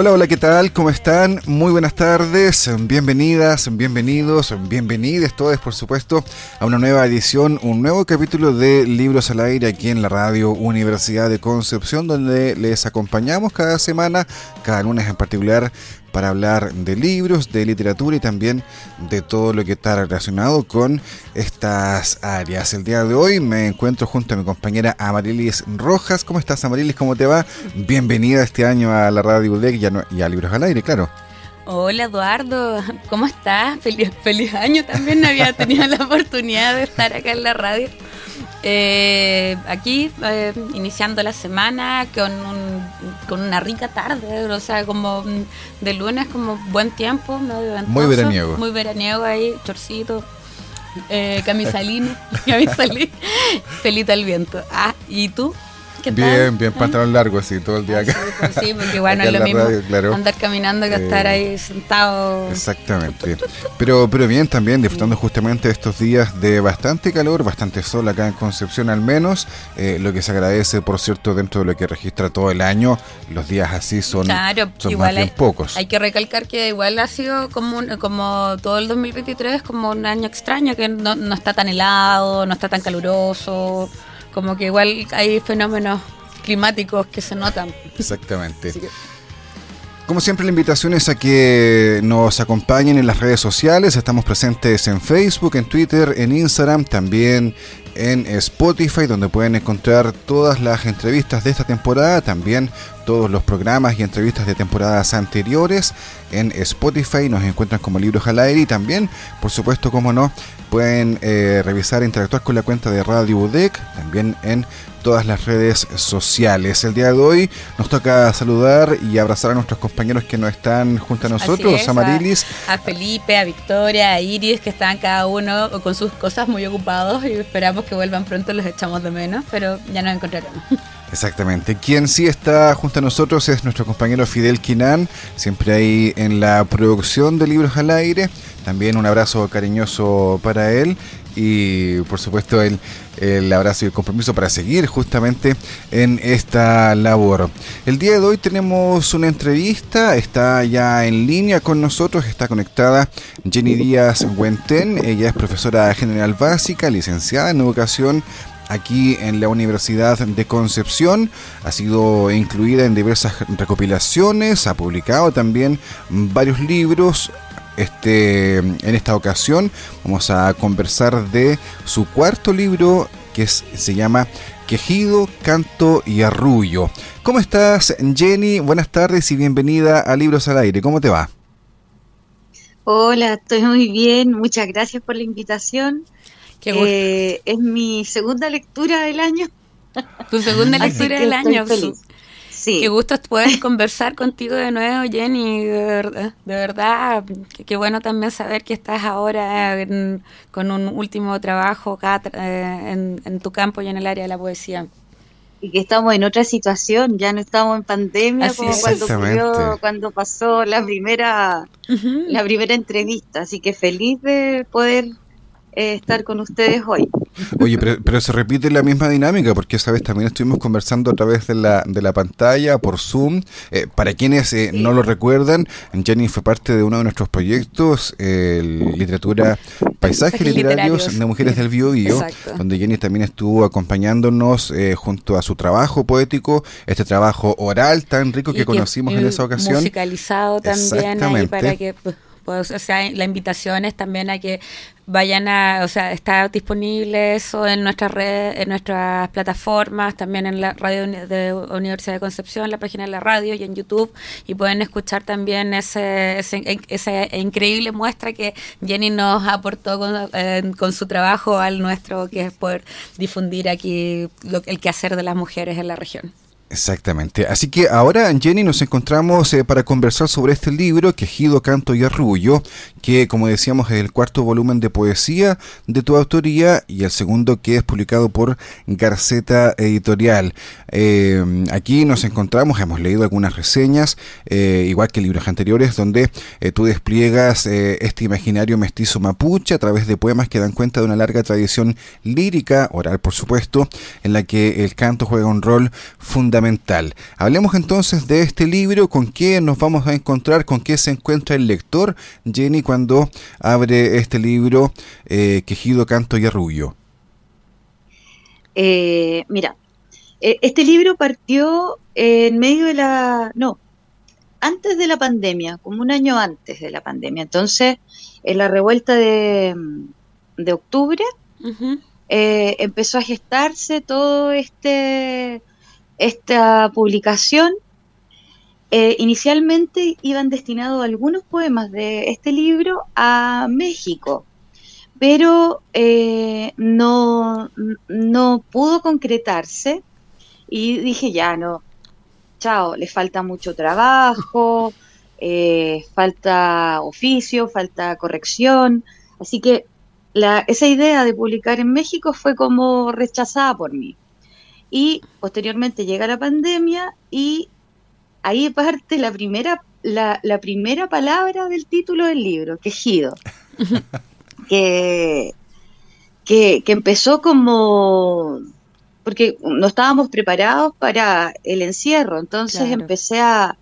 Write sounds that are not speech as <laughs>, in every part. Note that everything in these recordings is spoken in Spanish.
Hola, hola, ¿qué tal? ¿Cómo están? Muy buenas tardes, bienvenidas, bienvenidos, bienvenidas todos, por supuesto, a una nueva edición, un nuevo capítulo de Libros al Aire aquí en la Radio Universidad de Concepción, donde les acompañamos cada semana, cada lunes en particular, para hablar de libros, de literatura y también de todo lo que está relacionado con estas áreas. El día de hoy me encuentro junto a mi compañera Amarilis Rojas. ¿Cómo estás Amarilis? ¿Cómo te va? Bienvenida este año a la Radio UDEC y a, Libros al Aire, claro. Hola Eduardo, ¿cómo estás? Feliz, feliz año también, no había <laughs> tenido la oportunidad de estar acá en la radio. Eh, aquí, eh, iniciando la semana con, con una rica tarde, o sea, como de lunes, como buen tiempo, muy veraniego. Muy veraniego ahí, chorcito, eh, camisalín, <laughs> camisalín, pelita al viento. Ah, ¿y tú? Bien, bien, pantalón largo así todo el día acá. Pues sí, porque bueno, es lo mismo andar caminando que estar ahí eh, sentado. Exactamente. Pero, pero bien también, disfrutando justamente de estos días de bastante calor, bastante sol acá en Concepción al menos, eh, lo que se agradece, por cierto, dentro de lo que registra todo el año, los días así son, son más bien pocos. Hay que recalcar que igual ha sido como, como todo el 2023, como un año extraño, que no, no está tan helado, no está tan caluroso como que igual hay fenómenos climáticos que se notan. Exactamente. Como siempre, la invitación es a que nos acompañen en las redes sociales. Estamos presentes en Facebook, en Twitter, en Instagram, también en Spotify, donde pueden encontrar todas las entrevistas de esta temporada, también todos los programas y entrevistas de temporadas anteriores. En Spotify nos encuentran como Libros al Aire y también, por supuesto, como no, pueden eh, revisar e interactuar con la cuenta de Radio UDEC, también en todas las redes sociales. El día de hoy nos toca saludar y abrazar a nuestros compañeros que no están junto a nosotros, a Marilis. A, Felipe, a Victoria, a Iris, que están cada uno con sus cosas muy ocupados y esperamos que vuelvan pronto, los echamos de menos, pero ya nos encontraremos. <laughs> Exactamente. Quien sí está junto a nosotros es nuestro compañero Fidel Quinan, siempre ahí en la producción de Libros al Aire. También un abrazo cariñoso para él y por supuesto el, el, abrazo y el compromiso para seguir justamente en esta labor. El día de hoy tenemos una entrevista, está ya en línea con nosotros, está conectada Jenny Díaz Huenten, ella es profesora general básica, licenciada en educación aquí en la Universidad de Concepción, ha sido incluida en diversas recopilaciones, ha publicado también varios libros, este, en esta ocasión vamos a conversar de su cuarto libro que se llama Quejido, Canto y Arrullo. ¿Cómo estás, Jenny? Buenas tardes y bienvenida a Libros al Aire. ¿Cómo te va? Hola, estoy muy bien. Muchas gracias por la invitación. Eh, es mi segunda lectura del año. Tu segunda lectura del año. Feliz. Qué gusto poder conversar contigo de nuevo, Jenny. De verdad, de verdad qué bueno también saber que estás ahora con un último trabajo acá eh, en, tu campo y en el área de la poesía. Y que estamos en otra situación, ya no estamos en pandemia como cuando cuando pasó la primera, la primera entrevista. Así que feliz de poder eh, estar con ustedes hoy. Oye, pero, se repite la misma dinámica, porque esa vez también estuvimos conversando a través de la, de la pantalla, por Zoom. Eh, para quienes eh, no lo recuerdan, Jenny fue parte de uno de nuestros proyectos, Literatura, Paisajes Literarios, de Mujeres del Bio, Bio donde Jenny también estuvo acompañándonos junto a su trabajo poético, este trabajo oral tan rico que, conocimos en esa ocasión. Musicalizado también, ahí para que Pues, o sea, la invitación es también a que vayan a, o sea, está disponible eso en nuestras redes, en nuestras plataformas, también en la radio de Universidad de Concepción, la página de la radio y en YouTube, y pueden escuchar también ese, esa increíble muestra que Jenny nos aportó con, con, su trabajo al nuestro, que es poder difundir aquí lo, el quehacer de las mujeres en la región. Exactamente. Así que ahora, Jenny, nos encontramos eh, para conversar sobre este libro, Quejido, Canto y Arrullo, que, como decíamos, es el cuarto volumen de poesía de tu autoría y el segundo que es publicado por Garceta Editorial. Eh, aquí nos encontramos, hemos leído algunas reseñas, eh, igual que libros anteriores, donde tú despliegas este imaginario mestizo mapuche a través de poemas que dan cuenta de una larga tradición lírica, oral por supuesto, en la que el canto juega un rol fundamental Hablemos entonces de este libro, con qué nos vamos a encontrar, con qué se encuentra el lector, Jenny, cuando abre este libro, eh, Quejido, Canto y Arrullo. Eh, mira, eh, este libro partió en medio de la... No, antes de la pandemia, como un año antes de la pandemia. Entonces, en la revuelta de, octubre, empezó a gestarse todo este esta publicación, eh, inicialmente iban destinados algunos poemas de este libro a México, pero eh, no, no pudo concretarse y dije ya no, chao, le falta mucho trabajo, <laughs> eh, falta oficio, falta corrección, así que la, esa idea de publicar en México fue como rechazada por mí y posteriormente llega la pandemia y ahí parte la primera, la, primera palabra del título del libro, quejido, <laughs> que, que, empezó como porque no estábamos preparados para el encierro, entonces empecé a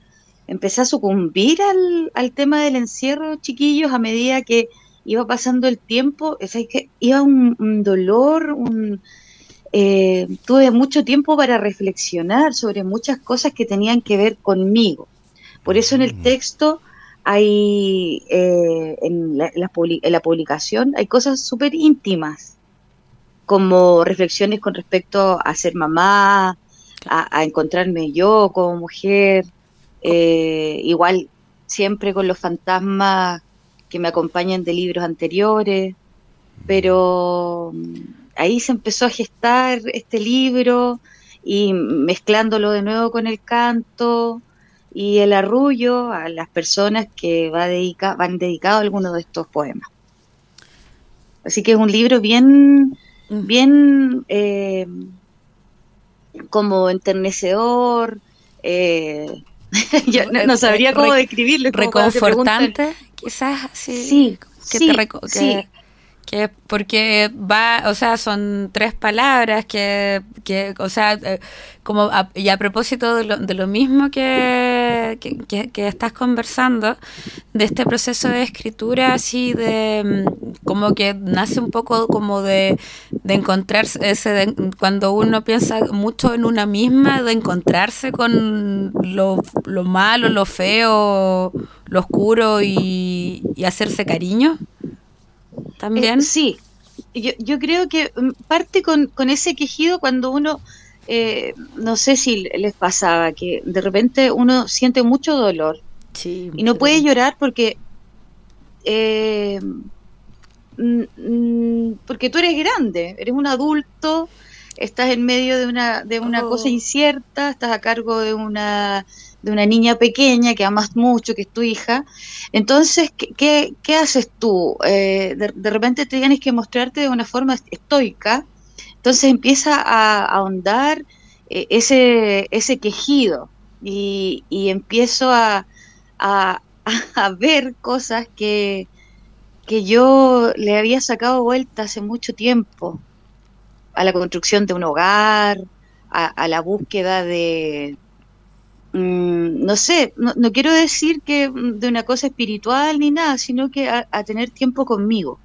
empecé a sucumbir al, al, tema del encierro, chiquillos, a medida que iba pasando el tiempo, es que iba un dolor, un, eh, tuve mucho tiempo para reflexionar sobre muchas cosas que tenían que ver conmigo. Por eso en el mm. texto hay, eh, en, la, publicación, hay cosas súper íntimas, como reflexiones con respecto a ser mamá, a, encontrarme yo como mujer, eh, igual siempre con los fantasmas que me acompañan de libros anteriores, pero ahí se empezó a gestar este libro y mezclándolo de nuevo con el canto y el arrullo a las personas que va dedica, van dedicados a alguno de estos poemas. Así que es un libro bien, bien eh, como enternecedor. Eh, <laughs> yo no, sabría cómo describirlo. Reconfortante, quizás. Sí, sí, sí que porque va, o sea, son tres palabras que, que o sea, eh, como y a propósito de lo, de lo mismo que, que, estás conversando, de este proceso de escritura así de, mm, como que nace un poco como de, de encontrarse, ese cuando uno piensa mucho en una misma, de encontrarse con lo, lo malo, lo feo, lo oscuro y, y hacerse cariño también. Eh, sí, yo, yo, creo que mm, parte con, ese quejido cuando uno, eh, no sé si les pasaba, que de repente uno siente mucho dolor y no puede llorar porque... Eh, porque tú eres grande, eres un adulto, estás en medio de una, de una cosa oh. incierta, estás a cargo de una de una niña pequeña que amas mucho, que es tu hija. Entonces, ¿qué, qué, haces tú? Eh, de, repente te tienes que mostrarte de una forma estoica. Entonces empieza a, ahondar eh, ese, ese quejido y, empiezo a, a, <laughs> a, ver cosas que, que yo le había sacado vuelta hace mucho tiempo a la construcción de un hogar, a la búsqueda de, Mm, no sé, no, quiero decir que de una cosa espiritual ni nada, sino que a, tener tiempo conmigo.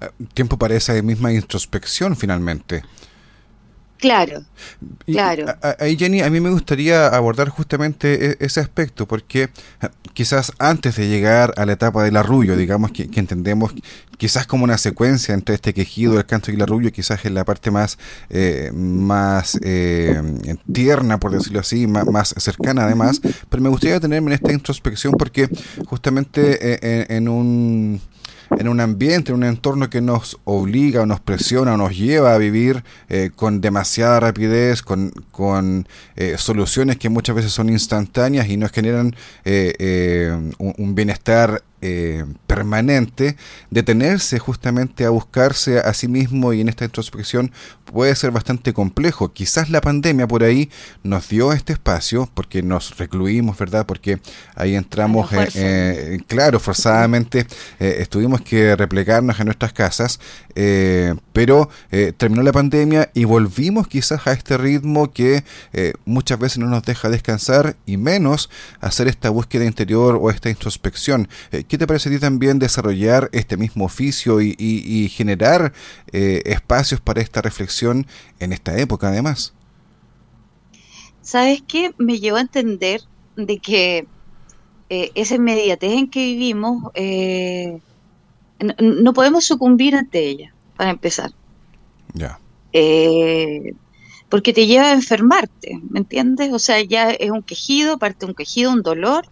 Ah, tiempo para esa misma introspección finalmente. Claro, claro. Ahí, Jenny, a mí me gustaría abordar justamente e, ese aspecto, porque ah, quizás antes de llegar a la etapa del arrullo, digamos que, entendemos quizás como una secuencia entre este quejido, el canto y el arrullo, quizás es la parte más, eh, más eh, tierna, por decirlo así, más, cercana además, pero me gustaría tenerme en esta introspección porque justamente eh, en un en un ambiente, en un entorno que nos obliga o nos presiona o nos lleva a vivir eh, con demasiada rapidez, con, con eh, soluciones que muchas veces son instantáneas y nos generan eh, un, un, bienestar eh, permanente, detenerse justamente a buscarse a sí mismo y en esta introspección puede ser bastante complejo. Quizás la pandemia por ahí nos dio este espacio porque nos recluimos, ¿verdad? Porque ahí entramos, eh, eh, claro, forzadamente estuvimos que replegarnos en nuestras casas, pero terminó la pandemia y volvimos quizás a este ritmo que muchas veces no nos deja descansar y menos hacer esta búsqueda interior o esta introspección. ¿Qué te parece a ti también desarrollar este mismo oficio y, generar eh, espacios para esta reflexión en esta época además? ¿Sabes qué? Me llevó a entender de que eh, esa inmediatez en que vivimos eh, no, podemos sucumbir ante ella, para empezar. Ya. porque te lleva a enfermarte, ¿me entiendes? O sea, ya es un quejido, parte de un quejido, un dolor,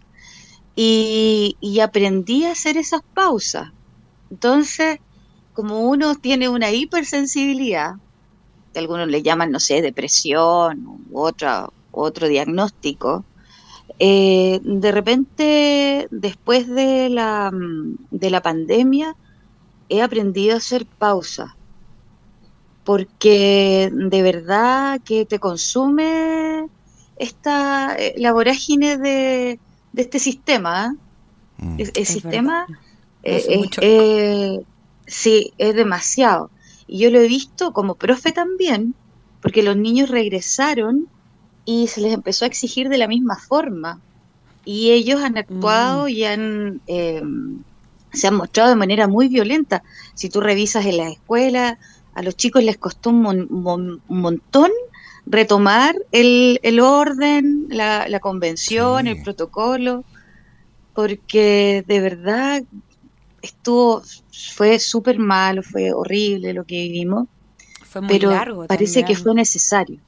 y, aprendí a hacer esas pausas. Entonces, como uno tiene una hipersensibilidad, que algunos le llaman, no sé, depresión u otro, otro diagnóstico, eh, de repente, después de la, de la pandemia, he aprendido a hacer pausas, porque de verdad que te consume esta eh, la vorágine de, de este sistema. Mm. El, sistema eh, eh, sí, es demasiado. Y yo lo he visto como profe también, porque los niños regresaron y se les empezó a exigir de la misma forma. Y ellos han actuado mm. y han, em, se han mostrado de manera muy violenta. Si tú revisas en la escuela, a los chicos les costó un, montón retomar el, el orden, la, la convención, el protocolo, porque de verdad estuvo, fue súper malo, fue horrible lo que vivimos, fue pero parece que fue necesario.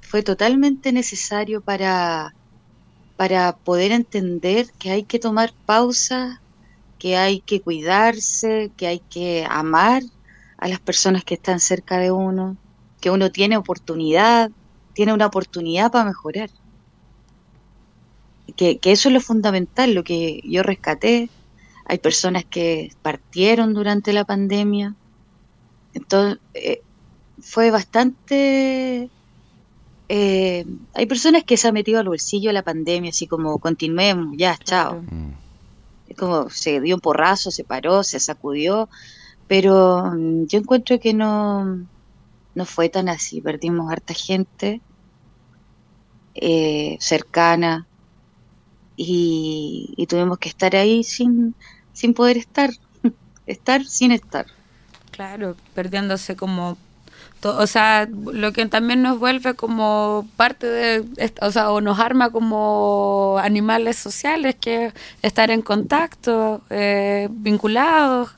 Fue totalmente necesario para, para poder entender que hay que tomar pausa, que hay que cuidarse, que hay que amar a las personas que están cerca de uno, que uno tiene oportunidad, tiene una oportunidad para mejorar. Que, eso es lo fundamental, lo que yo rescaté. Hay personas que partieron durante la pandemia. Entonces, eh, fue bastante... Eh, hay personas que se han metido al bolsillo la pandemia, así como continuemos, ya, chao. Es como se dio un porrazo, se paró, se sacudió, pero mm, yo encuentro que no, no fue tan así, perdimos harta gente eh, cercana y, tuvimos que estar ahí sin, sin poder estar, <laughs> estar sin estar. Claro, perdiéndose como o sea, lo que también nos vuelve como parte de, o sea, o nos arma como animales sociales, que estar en contacto, eh, vinculados,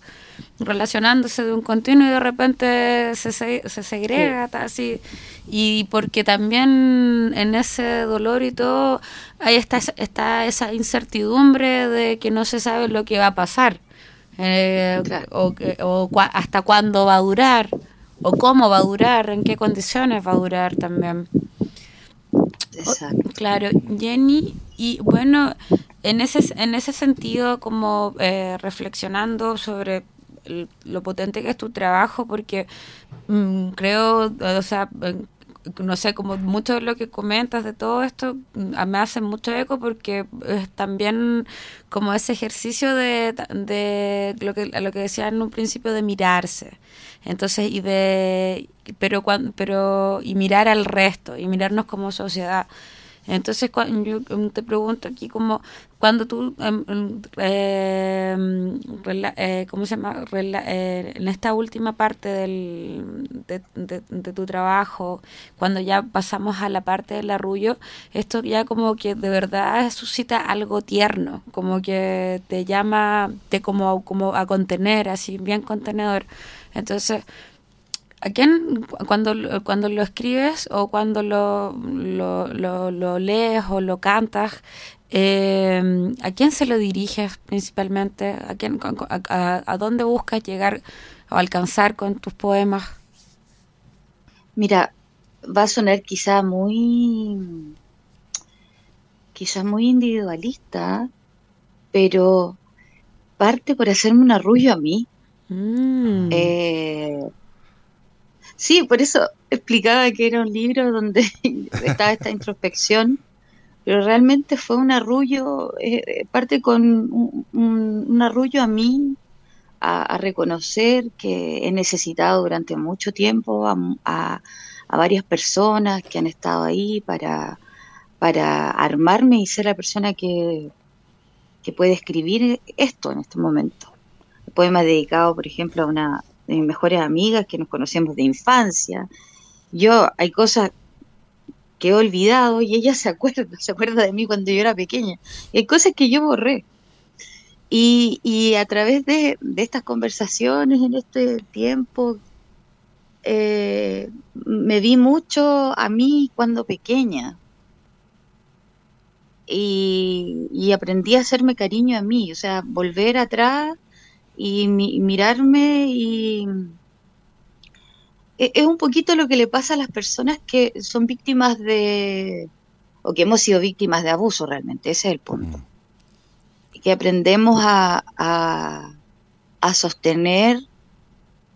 relacionándose de un continuo y de repente se, se, segrega, así. Y porque también en ese dolor y todo, ahí está, está esa incertidumbre de que no se sabe lo que va a pasar, eh, o, o hasta cuándo va a durar, o cómo va a durar, en qué condiciones va a durar también. Exacto. Claro, Jenny, y bueno, en ese, en ese sentido, como eh, reflexionando sobre lo potente que es tu trabajo, porque mm, creo, o sea, no sé, como mucho de lo que comentas de todo esto mm, me hace mucho eco porque es también como ese ejercicio de, de lo que lo que decía en un principio de mirarse. Entonces, y de pero cuando, pero y mirar al resto y mirarnos como sociedad. Entonces, yo te pregunto aquí como cuando tú, em, eh, ¿cómo se llama? Eh, en esta última parte del, de, tu trabajo, cuando ya pasamos a la parte del arrullo, esto ya como que de verdad suscita algo tierno, como que te llama, te como, como a contener, así bien contenedor. Entonces, ¿A quién, cuando, cuando lo escribes o cuando lo, lo, lees o lo cantas, eh, ¿a quién se lo diriges principalmente? ¿A, quién, a, dónde buscas llegar o alcanzar con tus poemas? Mira, va a sonar quizá muy, quizá muy individualista, pero parte por hacerme un arrullo a mí. Mm. Eh, Sí, por eso explicaba que era un libro donde <laughs> estaba esta introspección, pero realmente fue un arrullo, eh, parte con un, arrullo a mí, a, reconocer que he necesitado durante mucho tiempo a, varias personas que han estado ahí para, para armarme y ser la persona que, que puede escribir esto en este momento. El poema dedicado, por ejemplo, a una, de mis mejores amigas que nos conocemos de infancia. Yo hay cosas que he olvidado y ella se acuerda, <laughs> se acuerda de mí cuando yo era pequeña. hay cosas que yo borré. Y, a través de, estas conversaciones en este tiempo, eh, me vi mucho a mí cuando pequeña. Y, y aprendí a hacerme cariño a mí, o sea, volver atrás y mirarme y e, es un poquito lo que le pasa a las personas que son víctimas de o que hemos sido víctimas de abuso realmente, ese es el punto. Mm. Y que aprendemos a, a, sostener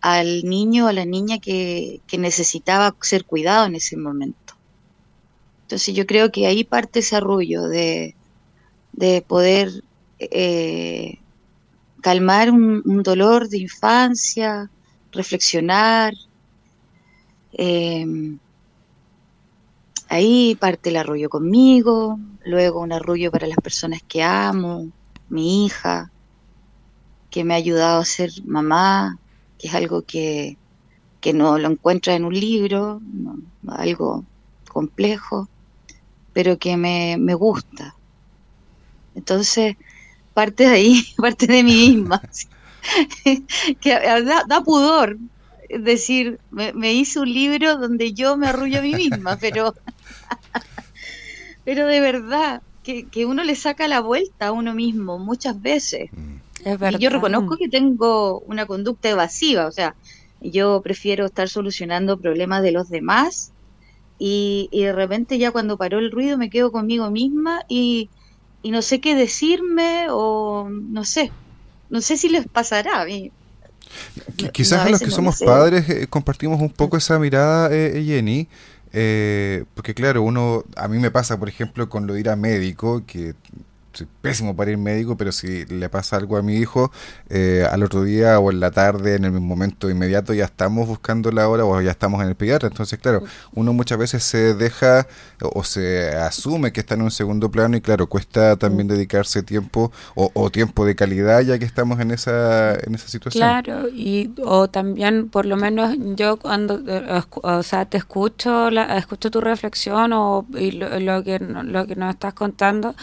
al niño o a la niña que, necesitaba ser cuidado en ese momento. Entonces yo creo que ahí parte ese arrullo de, de poder eh, calmar un, dolor de infancia, reflexionar. Em, ahí parte el arrullo conmigo, luego un arrullo para las personas que amo, mi hija, que me ha ayudado a ser mamá, que es algo que, no lo encuentra en un libro, algo complejo, pero que me, me gusta. Entonces, parte de ahí, <laughs> parte de mí misma. <laughs> que da, pudor decir, me, hice un libro donde yo me arrullo a mí misma, <laughs> pero, pero de verdad, que, uno le saca la vuelta a uno mismo muchas veces. Mm. Y yo reconozco que tengo una conducta evasiva, o sea, yo prefiero estar solucionando problemas de los demás y, y de repente ya cuando paró el ruido me quedo conmigo misma y, y no sé qué decirme o no sé, no sé si les pasará a mí. Quizás a, los que somos padres eh, compartimos un poco esa mirada, eh, Jenny, eh, porque claro, uno, a mí me pasa, por ejemplo, con lo de ir a médico, que soy pésimo para ir médico, pero si le pasa algo a mi hijo, eh, al otro día o en la tarde, en el momento inmediato, ya estamos buscando la hora o ya estamos en el pediatra. Entonces, claro, uno muchas veces se deja o, se asume que está en un segundo plano y, claro, cuesta también dedicarse tiempo o, tiempo de calidad ya que estamos en esa, en esa situación. Claro, y o también, por lo menos yo cuando, eh, o sea, te escucho, la, escucho tu reflexión o y lo, que, lo que nos estás contando,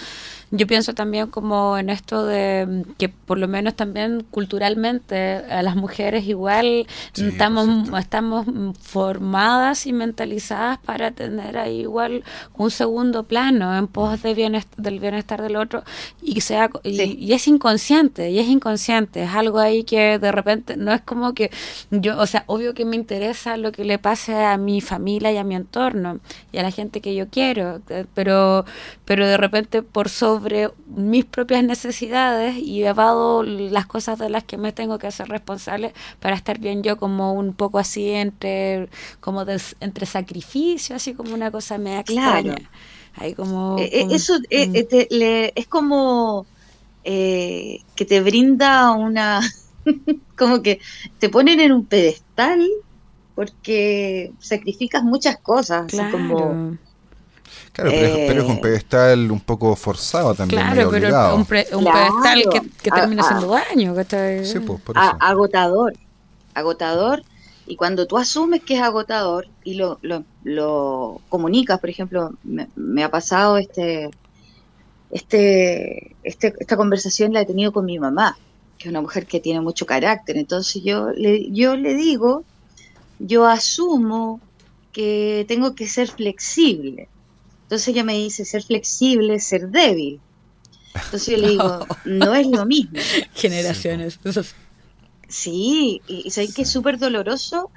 yo pienso también como en esto de mm, que por lo menos también culturalmente a las mujeres igual estamos, estamos formadas y mentalizadas para tener ahí igual un segundo plano en pos de del bienestar del otro. Y sea y, es inconsciente y es inconsciente. Es algo ahí que de repente no es como que yo o sea obvio que me interesa lo que le pase a mi familia y a mi entorno y a la gente que yo quiero eh, pero pero de repente por sobre sobre mis propias necesidades y evado las cosas de las que me tengo que hacer responsable para estar bien yo como un poco así entre como entre sacrificio así como una cosa me extraña claro. como, eh, eh, eso eh, mm. es como que te brinda una <laughs> como que te ponen en un pedestal porque sacrificas muchas cosas así como Claro, pero, es un eh, pedestal un poco forzado también. Claro, pero un, pedestal que, termina siendo daño. Sí, pues, por eso. agotador, agotador. Y cuando tú asumes que es agotador y lo, lo, lo comunicas, por ejemplo, me, ha pasado este, este, este, esta conversación la he tenido con mi mamá, que es una mujer que tiene mucho carácter. Entonces yo le, yo le digo, yo asumo que tengo que ser flexible. Entonces ella me dice, ser flexible, ser débil. Entonces yo le digo, <laughs> no es lo mismo. Generaciones. Sí, y, sabes que es súper doloroso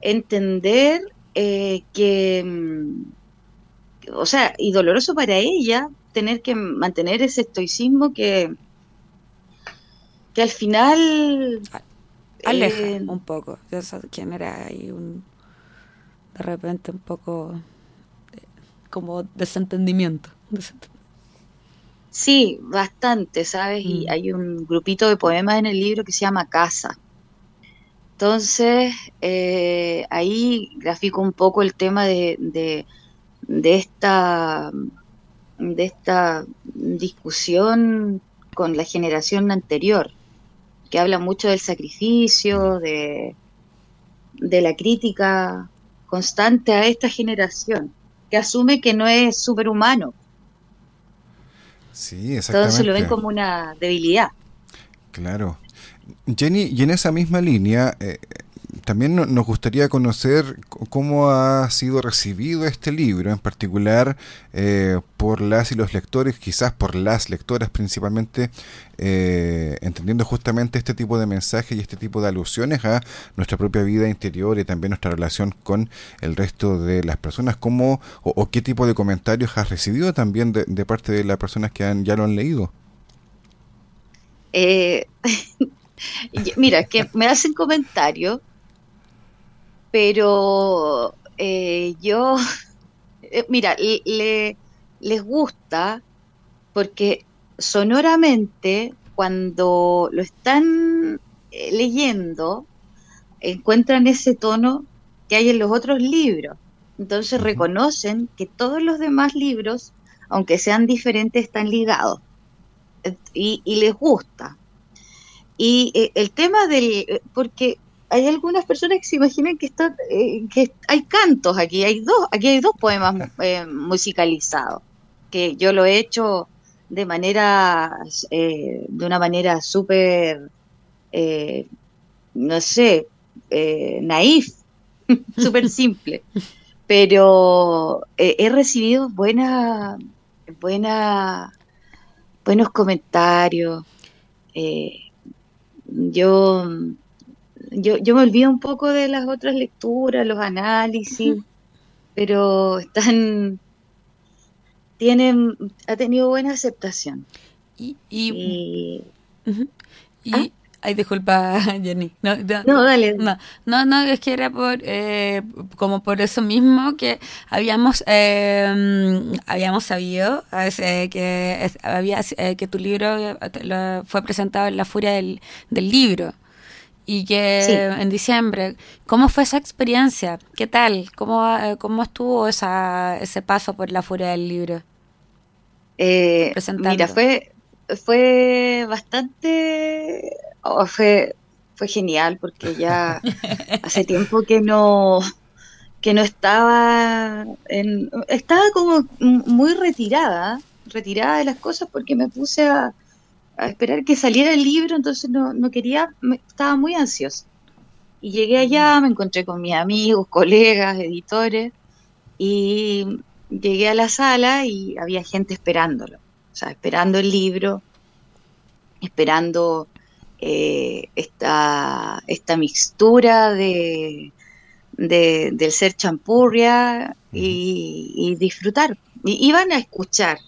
entender eh, que, mm, o sea, y doloroso para ella tener que mantener ese estoicismo que, que al final... Aleja eh, un poco, eso genera ahí un, de repente un poco como desentendimiento. Sí, bastante, ¿sabes? Y mm. hay un grupito de poemas en el libro que se llama Casa. Entonces, eh, ahí grafico un poco el tema de, de, esta, de esta discusión con la generación anterior, que habla mucho del sacrificio, de, de la crítica constante a esta generación, que asume que no es superhumano. Sí, exactamente. Todos se lo ven como una debilidad. Claro. Jenny, y en esa misma línea, eh, también nos gustaría conocer cómo ha sido recibido este libro, en particular eh, por las y los lectores, quizás por las lectoras principalmente, eh, entendiendo justamente este tipo de mensajes y este tipo de alusiones a nuestra propia vida interior y también nuestra relación con el resto de las personas. ¿Cómo o, qué tipo de comentarios has recibido también de, parte de las personas que han, ya lo han leído? Eh, <laughs> Mira, que me hacen comentarios, pero eh, yo, <laughs> eh, mira, le, les gusta porque sonoramente cuando lo están eh, leyendo encuentran ese tono que hay en los otros libros. Entonces reconocen que todos los demás libros, aunque sean diferentes, están ligados. Y, y les gusta. Y eh, el tema del, porque hay algunas personas que se imaginan que está, eh, que hay cantos aquí, hay dos, aquí hay dos poemas musicalizados, que yo lo he hecho de manera, de una manera súper, no sé, naif, <laughs> súper simple, pero he recibido buena, buena, buenos comentarios. Eh, yo, yo, yo me olvido un poco de las otras lecturas, los análisis, pero están, tienen, ha tenido buena aceptación. Y, y, ¿Ah? Ay, disculpa, <laughs> Jenny. No, no, dale. No, no, es que era por, eh, como por eso mismo que habíamos, eh, habíamos sabido que, había, eh, que tu libro fue presentado en la Furia del, Libro y que en diciembre, ¿cómo fue esa experiencia? ¿Qué tal? ¿Cómo, cómo estuvo esa, ese paso por la Furia del Libro? mira, fue, fue bastante Oh, fue, fue genial porque ya <laughs> hace tiempo que no que no estaba en, estaba como muy retirada retirada de las cosas porque me puse a, esperar que saliera el libro entonces no, no quería estaba muy ansiosa y llegué allá me encontré con mis amigos colegas editores y llegué a la sala y había gente esperándolo o sea esperando el libro esperando eh, esta, esta mixtura de, del ser champurria y, disfrutar. Y iban a escuchar.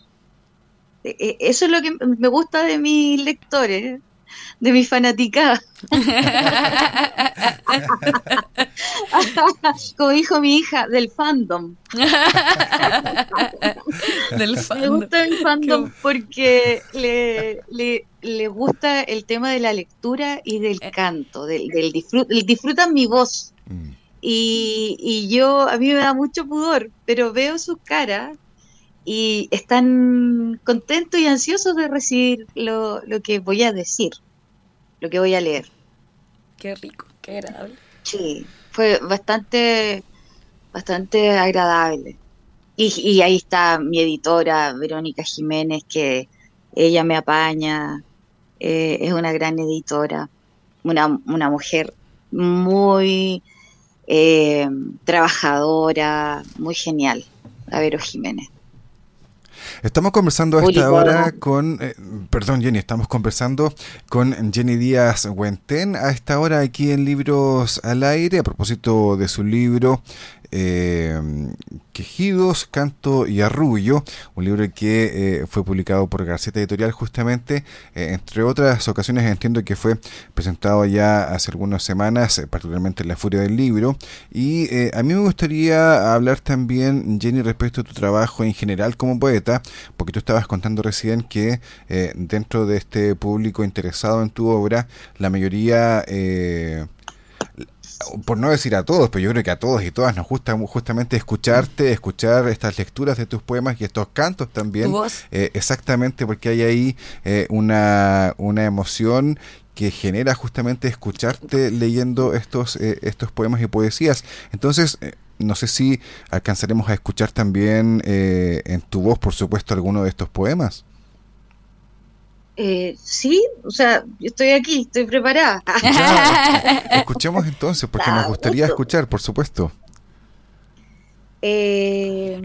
E, e, eso es lo que me gusta de mis lectores, de mis fanáticas. <laughs> Como dijo mi hija, del fandom. del Me gusta el fandom porque le, le, gusta el tema de la lectura y del eh. canto, del, del disfrutan mi voz. Mm. Y, y yo, a mí me da mucho pudor, pero veo sus caras y están contentos y ansiosos de recibir lo, que voy a decir, lo que voy a leer. Qué rico, qué agradable. Sí, fue bastante, bastante agradable. Y, y ahí está mi editora, Verónica Jiménez, que ella me apaña, eh, es una gran editora, una, una mujer muy eh, trabajadora, muy genial, la Vero Jiménez. Estamos conversando a esta hora con, eh, perdón Jenny, estamos conversando con Jenny Díaz Huentén a esta hora aquí en Libros al Aire a propósito de su libro eh, Quejidos, Canto y Arrullo, un libro que eh, fue publicado por Garceta Editorial justamente, eh, entre otras ocasiones entiendo que fue presentado ya hace algunas semanas, eh, particularmente en La Furia del Libro, y a mí me gustaría hablar también, Jenny, respecto a tu trabajo en general como poeta, porque tú estabas contando recién que dentro de este público interesado en tu obra, la mayoría por no decir a todos, pero yo creo que a todos y todas nos gusta justamente escucharte, escuchar estas lecturas de tus poemas y estos cantos también. Eh, exactamente, porque hay ahí eh, una, una emoción que genera justamente escucharte leyendo estos, eh, estos poemas y poesías. Entonces, no sé si alcanzaremos a escuchar también en tu voz, por supuesto, alguno de estos poemas. Eh, sí, o sea, estoy aquí, estoy preparada. <laughs> escuchemos entonces, porque nos gustaría escuchar, por supuesto. Eh,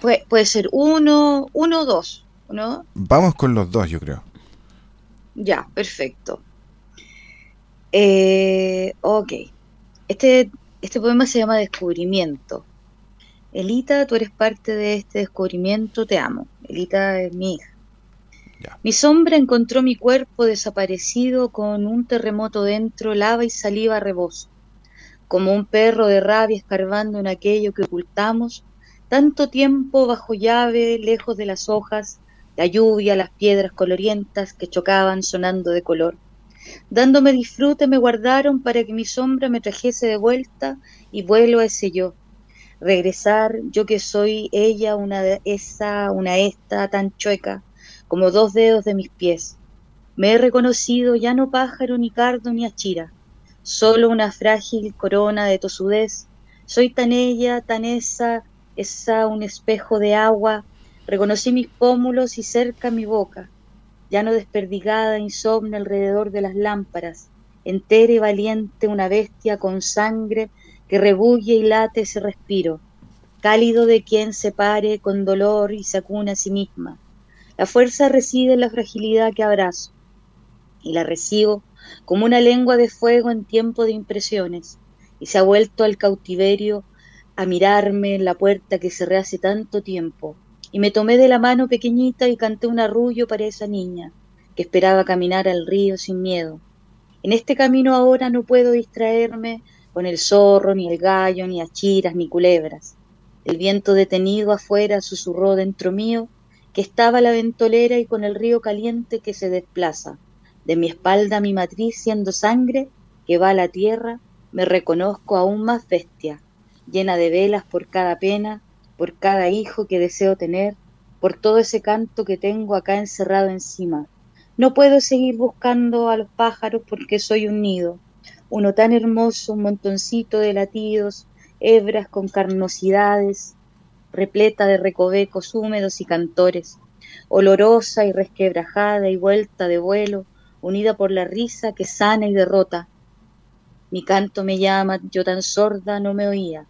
puede, puede, ser uno, uno o dos, ¿no? Vamos con los dos, yo creo. Ya, perfecto. Eh, ok. Este, este poema se llama Descubrimiento. Elita, tú eres parte de este descubrimiento, te amo. Elita es mi hija. Mi sombra encontró mi cuerpo desaparecido con un terremoto dentro, lava y saliva a rebozo. Como un perro de rabia escarbando en aquello que ocultamos, tanto tiempo bajo llave, lejos de las hojas, la lluvia, las piedras colorientas que chocaban sonando de color. Dándome disfrute me guardaron para que mi sombra me trajese de vuelta y vuelo a ese yo. Regresar, yo que soy ella, una esa, una esta tan chueca, como dos dedos de mis pies. Me he reconocido ya no pájaro, ni cardo, ni achira, solo una frágil corona de tosudez. Soy tan ella, tan esa, esa un espejo de agua. Reconocí mis pómulos y cerca mi boca, ya no desperdigada, insomne alrededor de las lámparas, entera y valiente una bestia con sangre que rebulle y late ese respiro, cálido de quien se pare con dolor y se acuna a sí misma la fuerza reside en la fragilidad que abrazo y la recibo como una lengua de fuego en tiempo de impresiones y se ha vuelto al cautiverio a mirarme en la puerta que cerré hace tanto tiempo y me tomé de la mano pequeñita y canté un arrullo para esa niña que esperaba caminar al río sin miedo. En este camino ahora no puedo distraerme con el zorro, ni el gallo, ni achiras, ni culebras. El viento detenido afuera susurró dentro mío que estaba la ventolera y con el río caliente que se desplaza. De mi espalda mi matriz siendo sangre que va a la tierra, me reconozco aún más bestia, llena de velas por cada pena, por cada hijo que deseo tener, por todo ese canto que tengo acá encerrado encima. No puedo seguir buscando a los pájaros porque soy un nido, uno tan hermoso, un montoncito de latidos, hebras con carnosidades, repleta de recovecos húmedos y cantores, olorosa y resquebrajada y vuelta de vuelo, unida por la risa que sana y derrota. Mi canto me llama, yo tan sorda no me oía.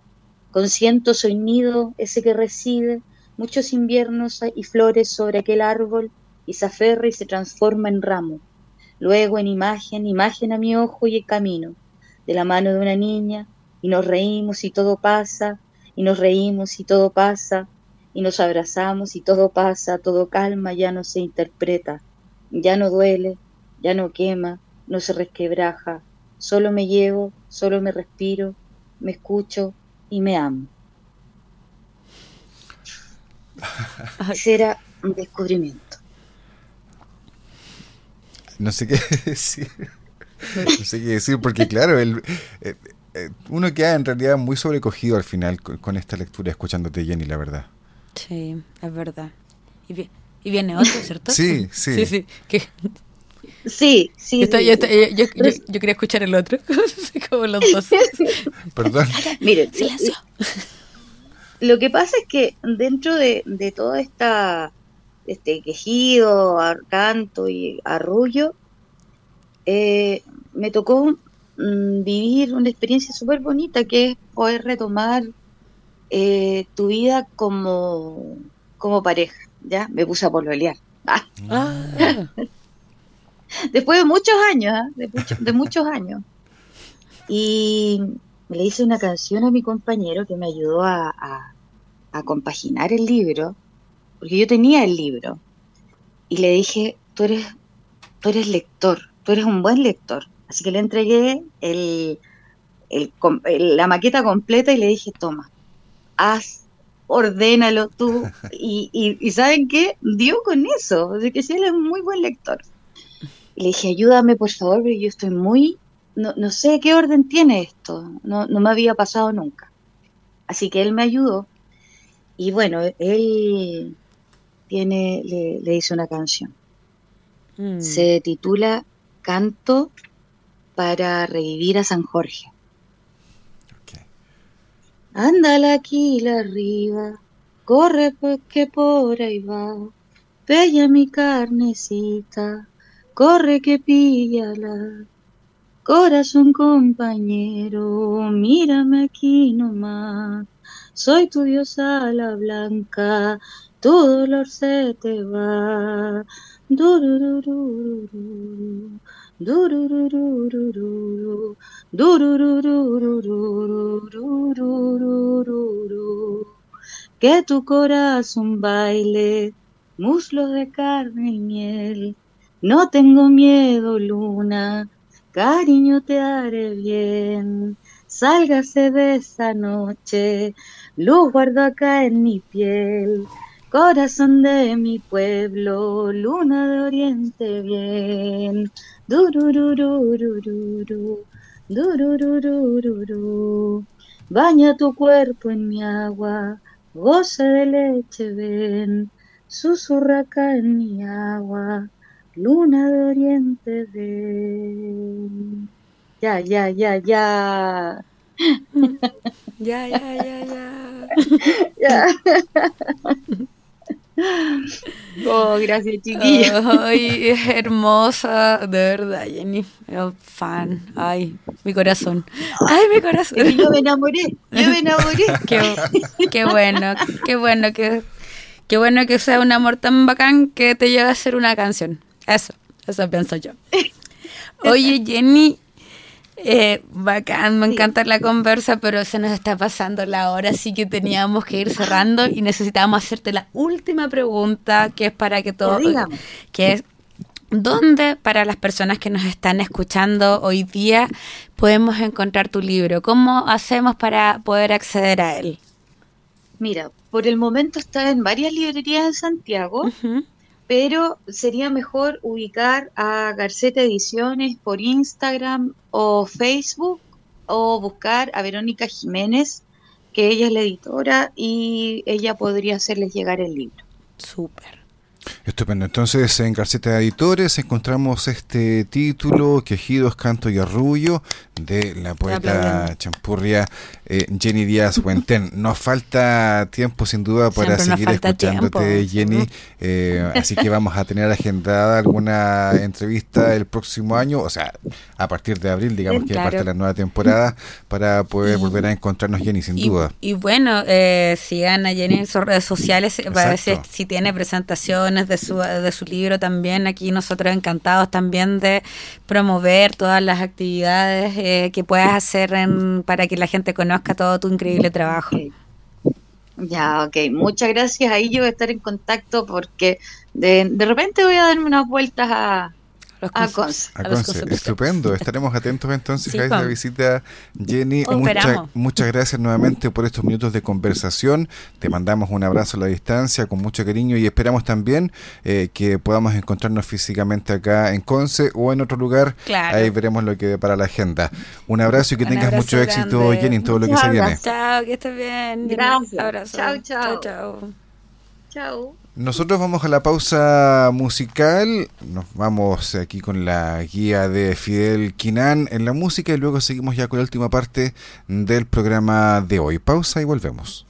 Consiento soy nido, ese que reside muchos inviernos y flores sobre aquel árbol y se aferra y se transforma en ramo. Luego en imagen, imagen a mi ojo y el camino, de la mano de una niña, y nos reímos y todo pasa, y nos reímos y todo pasa, y nos abrazamos y todo pasa, todo calma, ya no se interpreta, ya no duele, ya no quema, no se resquebraja, solo me llevo, solo me respiro, me escucho y me amo. Ese un descubrimiento. No sé qué <laughs> decir. No sé qué decir, porque claro, el, eh, uno queda en realidad muy sobrecogido al final con, esta lectura, escuchándote, Jenny, la verdad. Sí, es verdad. Y, y viene otro, ¿cierto? Sí, sí. Sí, sí. Sí, sí. Yo, quería escuchar el otro, <laughs> como los dos. <laughs> Perdón. Miren, silencio. Lo que pasa es que dentro de, de todo esta, este quejido, canto y arrullo, eh, me tocó mm, vivir una experiencia súper bonita que es poder retomar eh, tu vida como, como pareja. ¿ya? Me puse a pololear. Ah. Ah. Después de muchos años, ¿ah? de, muchos años. Y le hice una canción a mi compañero que me ayudó a, a, compaginar el libro, porque yo tenía el libro. Y le dije, tú eres, tú eres lector, tú eres un buen lector. Así que le entregué el, la maqueta completa y le dije, toma, haz, ordénalo tú. <laughs> Y, y, ¿saben qué? Dio con eso, de que sí, él es un muy buen lector le dije, ayúdame por favor, porque yo estoy muy, no, no sé qué orden tiene esto, no, no, me había pasado nunca. Así que él me ayudó y bueno, él tiene, le, le hizo una canción. Mm. Se titula Canto para revivir a San Jorge. Ándala aquí la arriba, corre porque por ahí va, bella mi carnecita, corre que píllala. Corazón compañero, mírame aquí nomás. Soy tu diosa la blanca, tu dolor se te va. Dururururu, que tu corazón baile, muslos de carne y miel no tengo miedo, luna, cariño te haré bien. Sálgase de esa noche, luz guardo acá en mi piel. Corazón de mi pueblo, luna de oriente bien. Dururururururu. Baña tu cuerpo en mi agua, goce de leche ven. Susurra acá en mi agua luna de oriente de... Ya, ya, ya, ya. ya, ya, ya, ya. <laughs> ya. <laughs> <laughs> Oh, gracias, chiquillos. Ay, hermosa, de verdad, Jenny. fan. Ay, mi corazón. Ay, mi corazón. Yo me enamoré, yo me enamoré. <laughs> Qué, qué bueno, qué bueno que, qué bueno que sea un amor tan bacán que te lleva a hacer una canción. Eso, eso pienso yo. <laughs> Oye, Jenny, eh, bacán, me encanta la conversa, pero se nos está pasando la hora, así que teníamos que ir cerrando y necesitábamos hacerte la última pregunta, que es para que todo, que es ¿Dónde para las personas que nos están escuchando hoy día podemos encontrar tu libro? ¿Cómo hacemos para poder acceder a él? Mira, por el momento está en varias librerías en Santiago pero sería mejor ubicar a Garceta Ediciones por Instagram o Facebook o buscar a Verónica Jiménez, que ella es la editora y ella podría hacerles llegar el libro. Súper. Estupendo. Entonces, en Garceta de Editores encontramos este título, Quejidos, Canto y Arrullo, de la poeta champurria eh, Jenny Díaz Huenten. Nos falta tiempo, sin duda, para seguir escuchándote, Jenny. Eh, así que vamos a tener agendada alguna entrevista el próximo año, o sea, a partir de abril, digamos que parte de la nueva temporada, para poder volver a encontrarnos, Jenny, sin duda. Y bueno, eh, sigan a Jenny en sus redes sociales para ver si tiene de su, de su libro también. Aquí nosotros encantados también de promover todas las actividades eh, que puedas hacer para que la gente conozca todo tu increíble trabajo. Ya, ok. Muchas gracias. Ahí yo voy estar en contacto porque de, de repente voy a darme unas vueltas a, a Conce. Estupendo. Estaremos atentos entonces a esta visita, Jenny. muchas gracias nuevamente por estos minutos de conversación. Te mandamos un abrazo a la distancia con mucho cariño y esperamos también eh, que podamos encontrarnos físicamente acá en Conce o en otro lugar. Ahí veremos lo que para la agenda. Un abrazo y que tengas mucho éxito, Jenny, en todo lo que se viene. Chao, que estés bien. Gracias. Abrazo. Chao, chao. chao. Chao. Nosotros vamos a la pausa musical, nos vamos aquí con la guía de Fidel Quinan en la música y luego seguimos ya con la última parte del programa de hoy. Pausa y volvemos.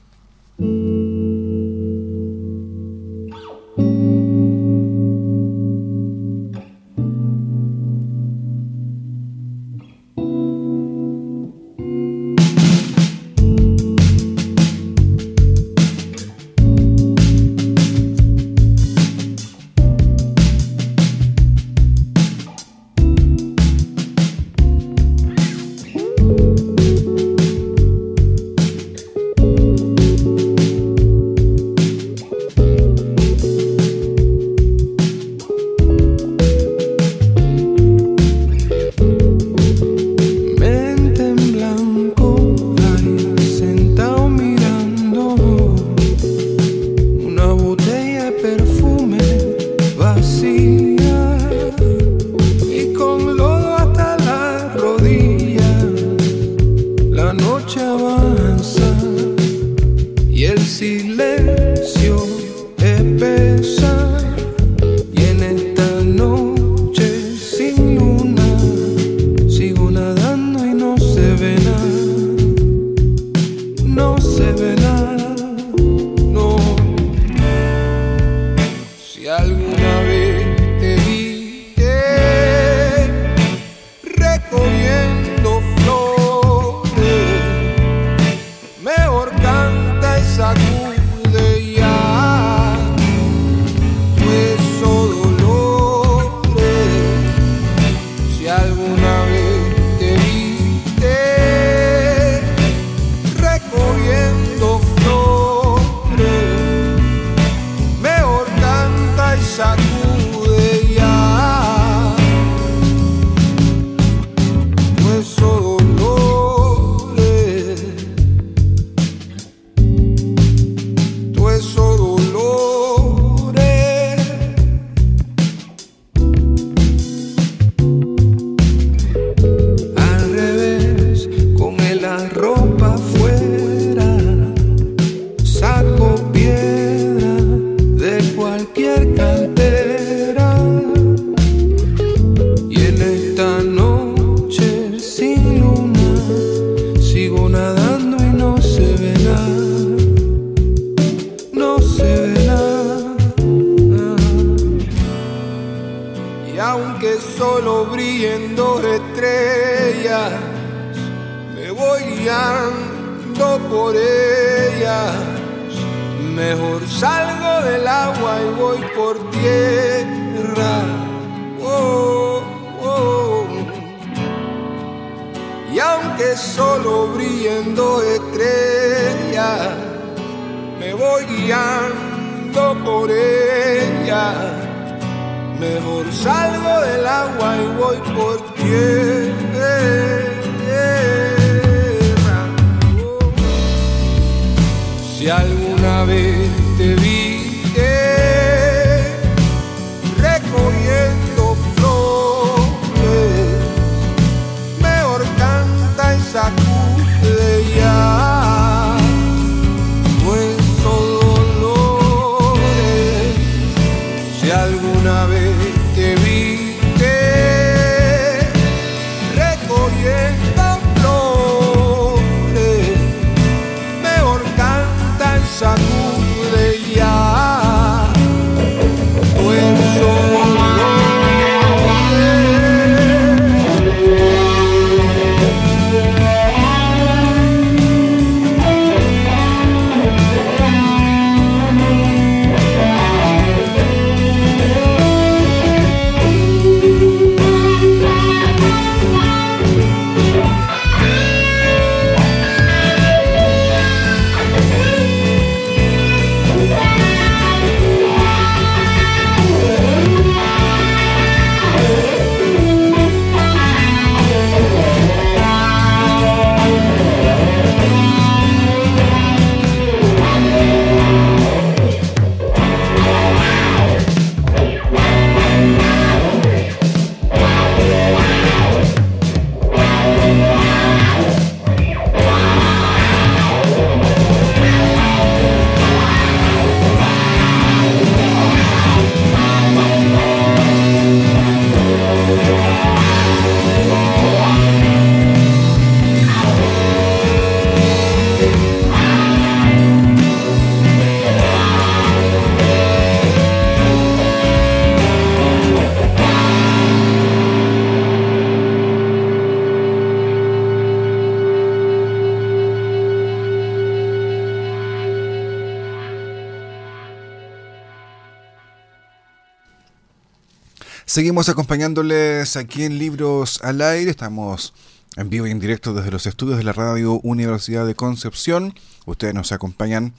Seguimos acompañándoles aquí en Libros al Aire. Estamos en vivo y en directo desde los estudios de la Radio Universidad de Concepción. Ustedes nos acompañan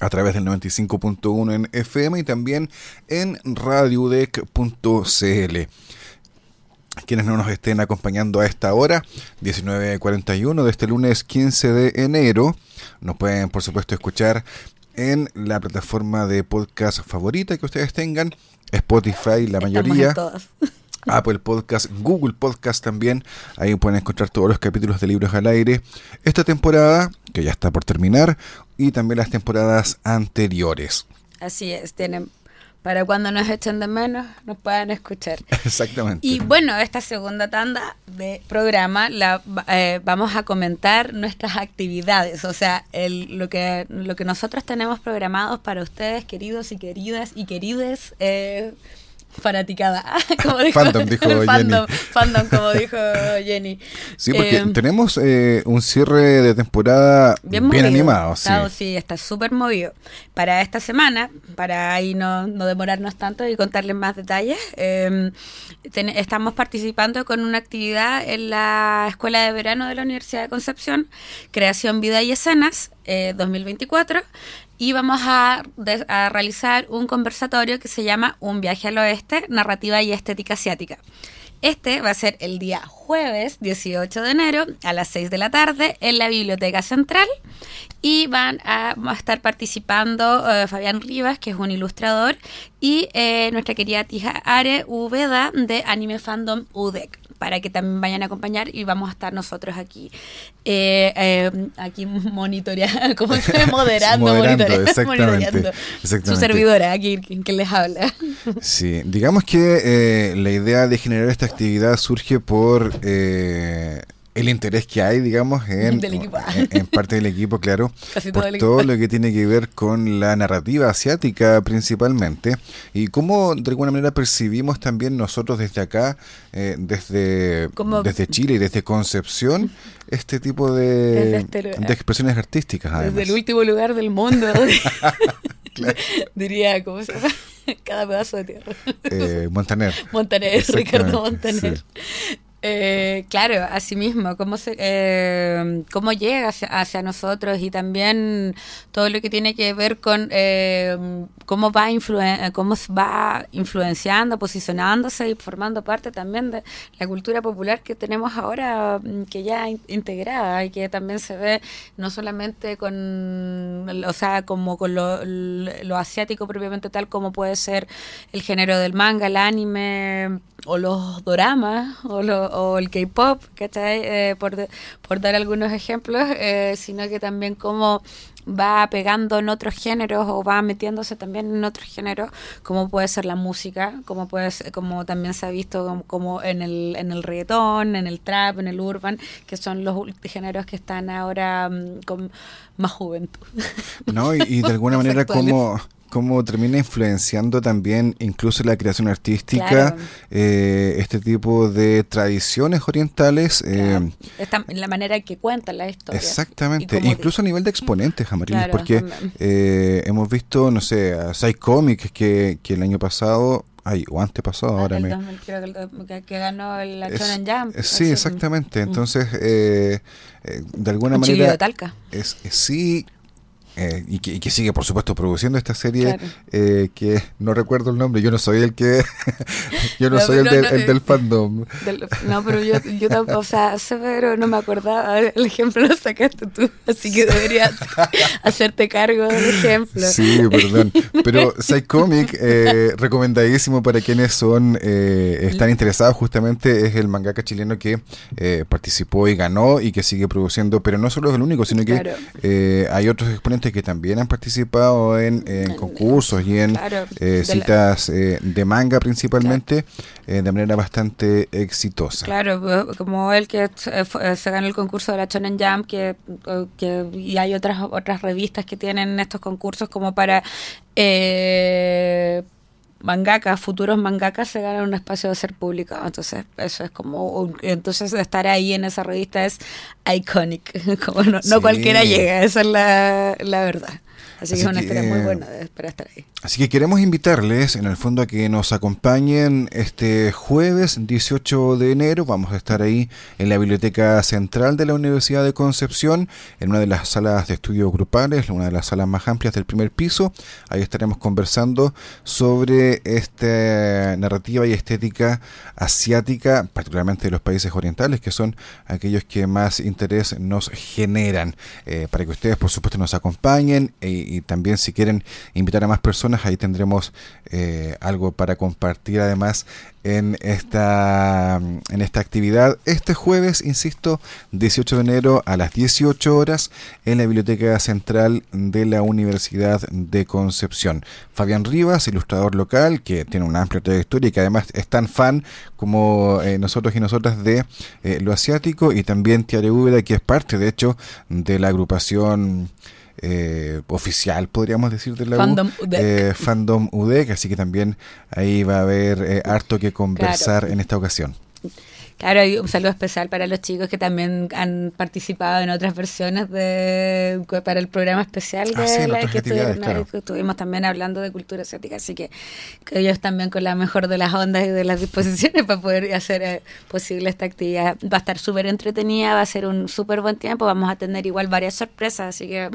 a través del 95.1 en FM y también en radiodec.cl. Quienes no nos estén acompañando a esta hora, 19.41 de este lunes 15 de enero, nos pueden por supuesto escuchar en la plataforma de podcast favorita que ustedes tengan, Spotify, la mayoría. <laughs> Apple Podcast, Google Podcast también. Ahí pueden encontrar todos los capítulos de Libros al Aire. Esta temporada, que ya está por terminar, y también las temporadas anteriores. Así es, tienen para cuando nos echen de menos nos puedan escuchar. <laughs> Exactamente. Y bueno, esta segunda tanda de programa la eh, vamos a comentar nuestras actividades, o sea, el, lo que lo que nosotros tenemos programados para ustedes, queridos y queridas y querides. Eh, fanaticada. <laughs> Como dijo, fandom, dijo <laughs> Jenny. Fandom, como <laughs> dijo Jenny. Sí, porque eh, tenemos eh, un cierre de temporada bien, animado. Sí. sí, está súper movido. Para esta semana, para ahí no, no demorarnos tanto y contarles más detalles, em, estamos participando con una actividad en la Escuela de Verano de la Universidad de Concepción, Creación, Vida y Escenas, 2024, eh, y vamos a, realizar un conversatorio que se llama Un viaje al oeste, narrativa y estética asiática. Este va a ser el día jueves 18 de enero a las 6 de la tarde en la Biblioteca Central y van a, estar participando eh, Fabián Rivas, que es un ilustrador, y eh, nuestra querida tija Are Uveda de Anime Fandom UDEC para que también vayan a acompañar y vamos a estar nosotros aquí, eh, eh, aquí monitoreando, <laughs> como se moderando, <laughs> monitoreando, Su servidora aquí, que les habla. <laughs> Sí, digamos que eh, la idea de generar esta actividad surge por el interés que hay, digamos, <laughs> en, en, parte del equipo, claro, <laughs> por todo lo que tiene que ver con la narrativa asiática principalmente, y cómo de alguna manera percibimos también nosotros desde acá, eh, desde, desde Chile y desde Concepción, <laughs> este tipo de, este de expresiones artísticas. Desde el último lugar del mundo. Diría, ¿cómo se llama? Cada pedazo de tierra. Eh, Montaner. Montaner, Ricardo Montaner. Eh, claro, así mismo, cómo, se, eh, cómo llega hacia, nosotros y también todo lo que tiene que ver con eh, cómo, va cómo va influenciando, posicionándose y formando parte también de la cultura popular que tenemos ahora, mm, que ya integrada y que también se ve no solamente con, o sea, como con lo, lo asiático propiamente tal como puede ser el género del manga, el anime o los doramas o los o el K-pop, ¿cachai? Eh, por, por dar algunos ejemplos, eh, sino que también cómo va pegando en otros géneros o va metiéndose también en otros géneros, como puede ser la música, como puede como también se ha visto como, en el en el reggaetón, en el trap, en el urban, que son los géneros que están ahora mm, con más juventud. No, y, de alguna <laughs> manera como cómo termina influenciando también incluso la creación artística eh, este tipo de tradiciones orientales. Eh, la manera en que cuentan la historia. Exactamente, incluso a nivel de exponentes, Amarilis, porque eh, hemos visto, no sé, a que, que el año pasado Ay, o antepasado, ah, ahora me... creo que, ganó el Shonen Jump. Sí, exactamente. Entonces, eh, de alguna manera... de Talca. Es, sí, eh, y, que, sigue, por supuesto, produciendo esta serie eh, que no recuerdo el nombre. Yo no soy el que. <laughs> yo no, soy el, del fandom. no, pero yo, yo tampoco. O sea, severo, no me acordaba. El ejemplo lo sacaste tú, así que deberías <laughs> hacerte cargo del ejemplo. Sí, perdón. Pero <laughs> Psychomic, eh, recomendadísimo para quienes son están interesados, justamente es el mangaka chileno que participó y ganó y que sigue produciendo, pero no solo es el único, sino que hay otros exponentes que también han participado en, concursos y en eh, citas eh, de manga principalmente eh, de manera bastante exitosa. Claro, como el que se ganó el concurso de la Shonen Jump que, y hay otras otras revistas que tienen estos concursos como para mangakas, futuros mangakas se ganan un espacio de ser publicado. Entonces, eso es como. Entonces, estar ahí en esa revista es iconic. <laughs> Como no, cualquiera llega, esa es la, la verdad. Así, que es una espera muy buena para estar ahí. Así que queremos invitarles, en el fondo, a que nos acompañen este jueves 18 de enero. Vamos a estar ahí en la Biblioteca Central de la Universidad de Concepción, en una de las salas de estudios grupales, una de las salas más amplias del primer piso. Ahí estaremos conversando sobre esta narrativa y estética asiática, particularmente de los países orientales, que son aquellos que más interés nos generan. Eh, para que ustedes, por supuesto, nos acompañen y también si quieren invitar a más personas, ahí tendremos eh, algo para compartir además en esta, en esta actividad este jueves, insisto, 18 de enero a las 18 horas en la Biblioteca Central de la Universidad de Concepción. Fabián Rivas, ilustrador local, que tiene una amplia trayectoria y que además es tan fan como eh, nosotros y nosotras de eh, lo asiático, y también Tiare Úbeda, que es parte, de hecho, de la agrupación eh, oficial, podríamos decir, de la Fandom UDEC. Eh, Fandom UDEC, así que también ahí va a haber eh, harto que conversar en esta ocasión. Claro, y un saludo especial para los chicos que también han participado en otras versiones de para el programa especial ah, de la que estuvimos, también hablando de cultura asiática, así que, ellos también con la mejor de las ondas y de las disposiciones <laughs> para poder hacer eh, posible esta actividad. Va a estar súper entretenida, va a ser un súper buen tiempo, vamos a tener igual varias sorpresas, así que...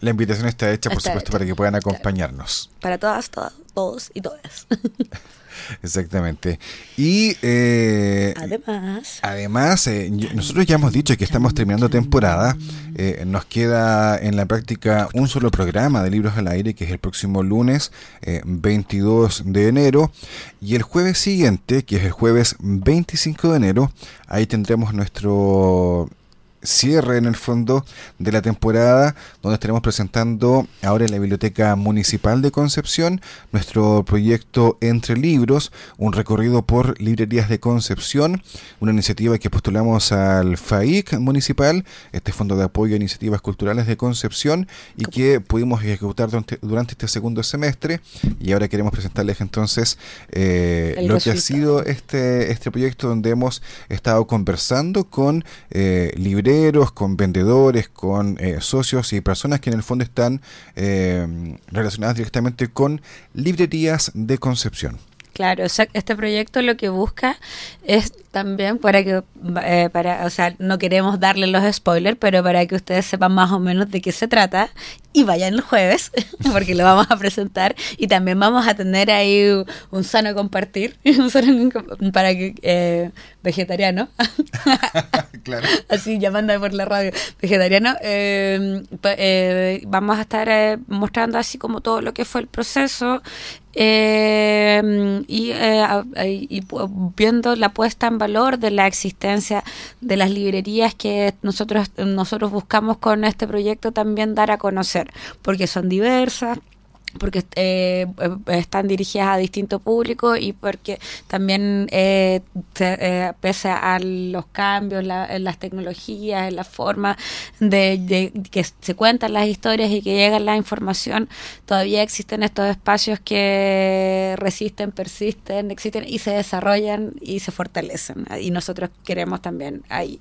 La invitación está hecha, por supuesto, para que puedan acompañarnos. Para todas, todas, todos y todas. <laughs> Exactamente. Y eh, además, además eh, nosotros ya hemos dicho que estamos terminando temporada. Eh, nos queda en la práctica un solo programa de libros al aire, que es el próximo lunes 22 de enero. Y el jueves siguiente, que es el jueves 25 de enero, ahí tendremos nuestro cierre en el fondo de la temporada donde estaremos presentando ahora en la Biblioteca Municipal de Concepción nuestro proyecto Entre Libros, un recorrido por librerías de Concepción, una iniciativa que postulamos al FAIC municipal, este Fondo de Apoyo a Iniciativas Culturales de Concepción y que pudimos ejecutar durante, este segundo semestre y ahora queremos presentarles entonces eh, lo que ha sido este, este proyecto donde hemos estado conversando con eh, librerías con vendedores, con eh, socios y personas que en el fondo están eh, relacionadas directamente con librerías de Concepción. Claro, este proyecto lo que busca es también para que, eh, para, o sea, no queremos darle los spoilers, pero para que ustedes sepan más o menos de qué se trata y vayan el jueves, <laughs> porque lo vamos a presentar y también vamos a tener ahí un sano compartir, <laughs> un sano para que eh, vegetariano, <laughs> claro. así llamando por la radio, vegetariano, eh, eh, vamos a estar mostrando así como todo lo que fue el proceso eh, y, y, viendo la puesta en valor de la existencia de las librerías que nosotros nosotros buscamos con este proyecto también dar a conocer porque son diversas porque eh, eh, están dirigidas a distintos públicos y porque también eh, pese a los cambios en las tecnologías, en la forma de, que se cuentan las historias y que llega la información, todavía existen estos espacios que resisten, persisten, existen y se desarrollan y se fortalecen. Y nosotros queremos también ahí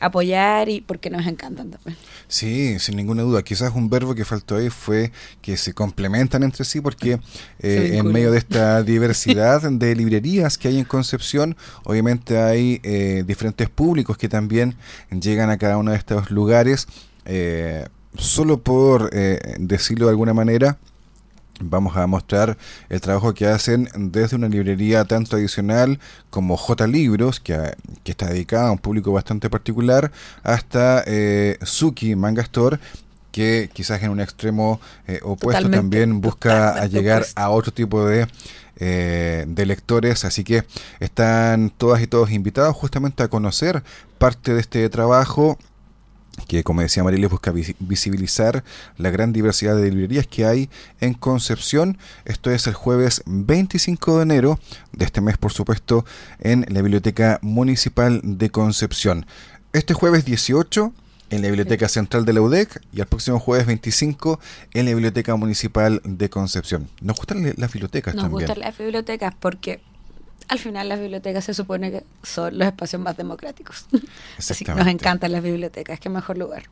apoyar y porque nos encantan también. Sí, sin ninguna duda. Quizás un verbo que faltó ahí fue que se complementan entre sí porque eh, en medio de esta <laughs> diversidad de librerías que hay en Concepción, obviamente hay eh, diferentes públicos que también llegan a cada uno de estos lugares. Eh, solo por decirlo de alguna manera, vamos a mostrar el trabajo que hacen desde una librería tan tradicional como J Libros, que, está dedicada a un público bastante particular, hasta eh, Suki Manga Store, que quizás en un extremo eh, opuesto también busca llegar a otro tipo de, eh, de lectores, así que están todas y todos invitados justamente a conocer parte de este trabajo que como decía Marilia busca visibilizar la gran diversidad de librerías que hay en Concepción. Esto es el jueves 25 de enero de este mes, por supuesto, en la Biblioteca Municipal de Concepción. Este jueves 18 en la Biblioteca Central de la UDEC y el próximo jueves 25 en la Biblioteca Municipal de Concepción. Nos gustan las bibliotecas también. Nos gustan las bibliotecas porque al final las bibliotecas se supone que son los espacios más democráticos. <laughs> Así que nos encantan las bibliotecas, qué mejor lugar.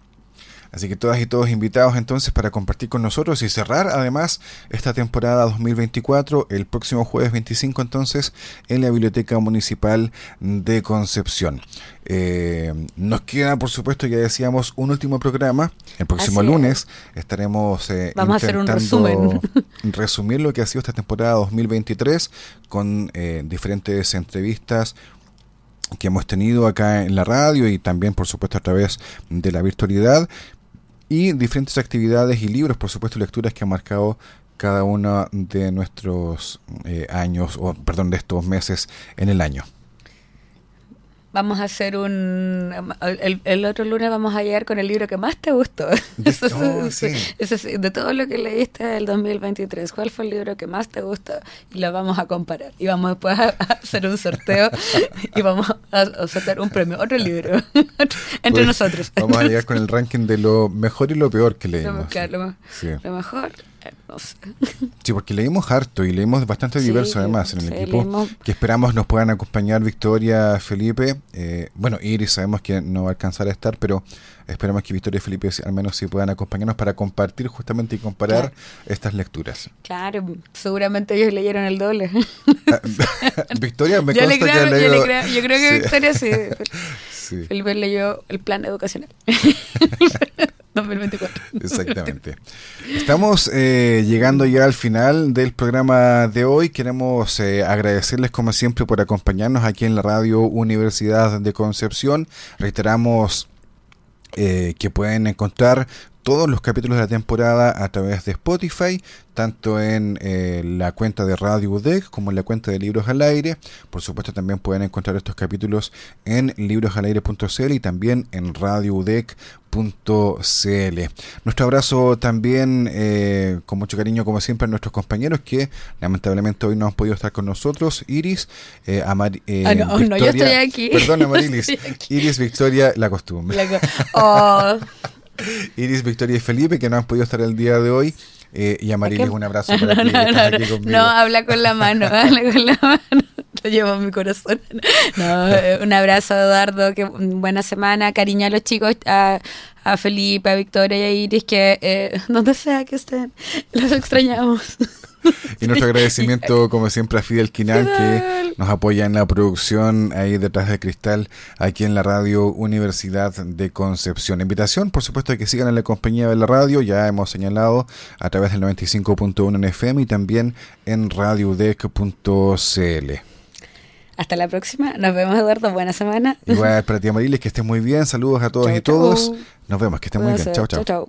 Así que todas y todos invitados entonces para compartir con nosotros y cerrar además esta temporada 2024 el próximo jueves 25 entonces en la Biblioteca Municipal de Concepción. Eh, nos queda, por supuesto, ya decíamos, un último programa. El próximo lunes estaremos eh, Vamos a hacer un resumen. <laughs> resumir lo que ha sido esta temporada 2023 con eh, diferentes entrevistas que hemos tenido acá en la radio y también, por supuesto, a través de la virtualidad y diferentes actividades y libros, por supuesto, lecturas que han marcado cada uno de nuestros años, o perdón, de estos meses en el año. Vamos a hacer un... El, otro lunes vamos a llegar con el libro que más te gustó. De, <laughs> oh, de todo lo que leíste del 2023, ¿cuál fue el libro que más te gustó? Y lo vamos a comparar. Y vamos después a, hacer un sorteo <laughs> y vamos a, sacar un premio, otro libro, <laughs> entre nosotros. Vamos a llegar con el ranking de lo mejor y lo peor que leímos. lo mejor Sí, porque leímos harto y leímos bastante diverso además en el equipo. Que esperamos nos puedan acompañar Victoria, Felipe. Eh, bueno, Iris sabemos que no va a alcanzar a estar, pero esperamos que Victoria y Felipe al menos sí puedan acompañarnos para compartir justamente y comparar estas lecturas. Claro, seguramente ellos leyeron el doble. <laughs> Victoria me consta que yo, yo creo que Victoria <laughs> sí. Felipe leyó el plan educacional. <laughs> 2024. <laughs> Exactamente. Estamos eh, llegando ya al final del programa de hoy. Queremos eh, agradecerles como siempre por acompañarnos aquí en la radio Universidad de Concepción. Reiteramos eh, que pueden encontrar todos los capítulos de la temporada a través de Spotify, tanto en eh, la cuenta de Radio UDEC como en la cuenta de Libros al Aire. Por supuesto, también pueden encontrar estos capítulos en librosalaire.cl y también en radioudec.cl. Nuestro abrazo también, eh, con mucho cariño, como siempre, a nuestros compañeros que lamentablemente hoy no han podido estar con nosotros. Iris, eh, Amar ah, no, no, yo estoy aquí. Perdón, <laughs> Amarilis. Iris, Victoria, la costumbre. oh. <laughs> Iris, Victoria y Felipe, que no han podido estar el día de hoy. Eh, y Amarilis, un abrazo <laughs> para no, ti, no, no, no, habla con la mano, <laughs> habla con la mano. <laughs> Lo llevo en mi corazón. No, eh, un abrazo, Eduardo. Que buena semana. Cariño a los chicos, a, a Felipe, a Victoria y a Iris, que eh, donde sea que estén, los extrañamos. Y nuestro agradecimiento, <laughs> como siempre, a Fidel Quinal, que nos apoya en la producción ahí detrás de Cristal, aquí en la radio Universidad de Concepción. Invitación, por supuesto, de que sigan en la compañía de la radio, ya hemos señalado a través del 95.1 en FM y también en radiodec.cl. Hasta la próxima. Nos vemos, Eduardo. Buena semana. Igual para ti, Amarilis, que estés muy bien. Saludos a todos y todos. Nos vemos. Que estén muy bien. Chao, chao.